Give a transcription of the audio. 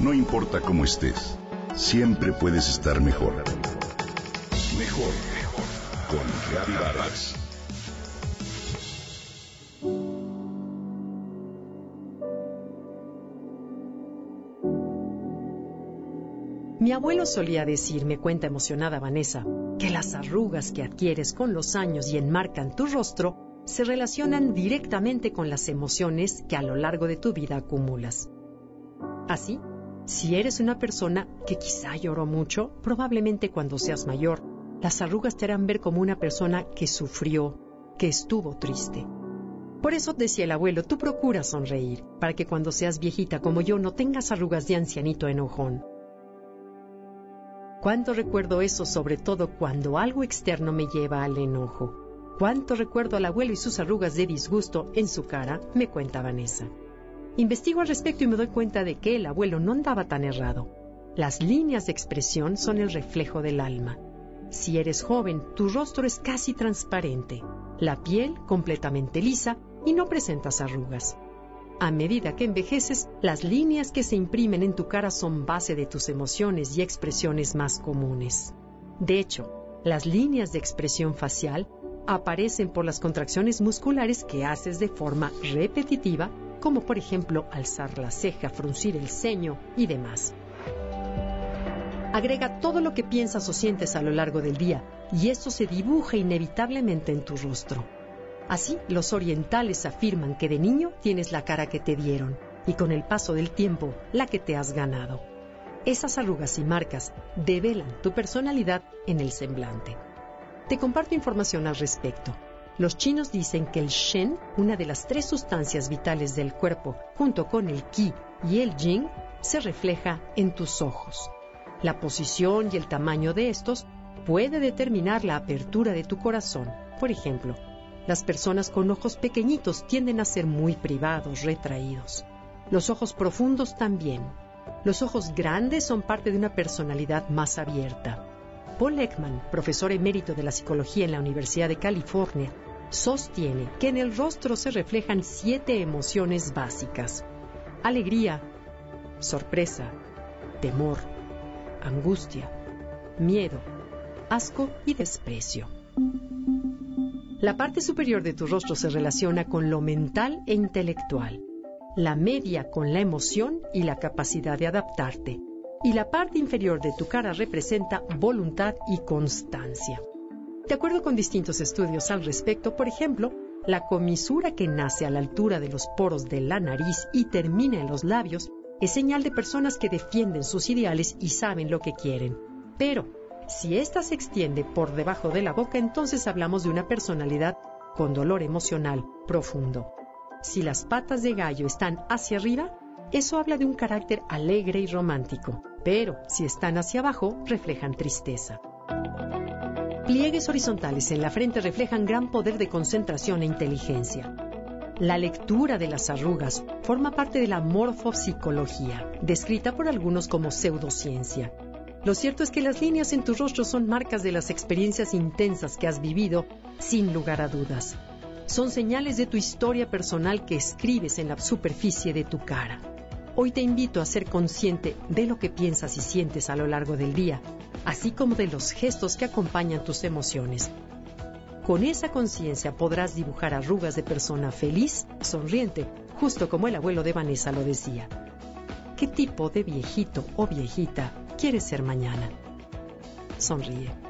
No importa cómo estés, siempre puedes estar mejor. Mejor, mejor. Con Reavivadas. Mi abuelo solía decir, cuenta emocionada Vanessa, que las arrugas que adquieres con los años y enmarcan tu rostro se relacionan directamente con las emociones que a lo largo de tu vida acumulas. Así, si eres una persona que quizá lloró mucho, probablemente cuando seas mayor, las arrugas te harán ver como una persona que sufrió, que estuvo triste. Por eso decía el abuelo, tú procura sonreír, para que cuando seas viejita como yo no tengas arrugas de ancianito enojón. Cuánto recuerdo eso, sobre todo cuando algo externo me lleva al enojo. Cuánto recuerdo al abuelo y sus arrugas de disgusto en su cara, me cuenta Vanessa. Investigo al respecto y me doy cuenta de que el abuelo no andaba tan errado. Las líneas de expresión son el reflejo del alma. Si eres joven, tu rostro es casi transparente, la piel completamente lisa y no presentas arrugas. A medida que envejeces, las líneas que se imprimen en tu cara son base de tus emociones y expresiones más comunes. De hecho, las líneas de expresión facial aparecen por las contracciones musculares que haces de forma repetitiva, como por ejemplo alzar la ceja, fruncir el ceño y demás. Agrega todo lo que piensas o sientes a lo largo del día y esto se dibuja inevitablemente en tu rostro. Así, los orientales afirman que de niño tienes la cara que te dieron y con el paso del tiempo la que te has ganado. Esas arrugas y marcas develan tu personalidad en el semblante. Te comparto información al respecto. Los chinos dicen que el Shen, una de las tres sustancias vitales del cuerpo, junto con el Qi y el Jing, se refleja en tus ojos. La posición y el tamaño de estos puede determinar la apertura de tu corazón. Por ejemplo, las personas con ojos pequeñitos tienden a ser muy privados, retraídos. Los ojos profundos también. Los ojos grandes son parte de una personalidad más abierta. Paul Ekman, profesor emérito de la psicología en la Universidad de California, sostiene que en el rostro se reflejan siete emociones básicas. Alegría, sorpresa, temor, angustia, miedo, asco y desprecio. La parte superior de tu rostro se relaciona con lo mental e intelectual, la media con la emoción y la capacidad de adaptarte, y la parte inferior de tu cara representa voluntad y constancia. De acuerdo con distintos estudios al respecto, por ejemplo, la comisura que nace a la altura de los poros de la nariz y termina en los labios es señal de personas que defienden sus ideales y saben lo que quieren. Pero si ésta se extiende por debajo de la boca, entonces hablamos de una personalidad con dolor emocional profundo. Si las patas de gallo están hacia arriba, eso habla de un carácter alegre y romántico, pero si están hacia abajo, reflejan tristeza. Pliegues horizontales en la frente reflejan gran poder de concentración e inteligencia. La lectura de las arrugas forma parte de la morfopsicología, descrita por algunos como pseudociencia, lo cierto es que las líneas en tu rostro son marcas de las experiencias intensas que has vivido, sin lugar a dudas. Son señales de tu historia personal que escribes en la superficie de tu cara. Hoy te invito a ser consciente de lo que piensas y sientes a lo largo del día, así como de los gestos que acompañan tus emociones. Con esa conciencia podrás dibujar arrugas de persona feliz, sonriente, justo como el abuelo de Vanessa lo decía. ¿Qué tipo de viejito o viejita quieres ser mañana. Sonríe.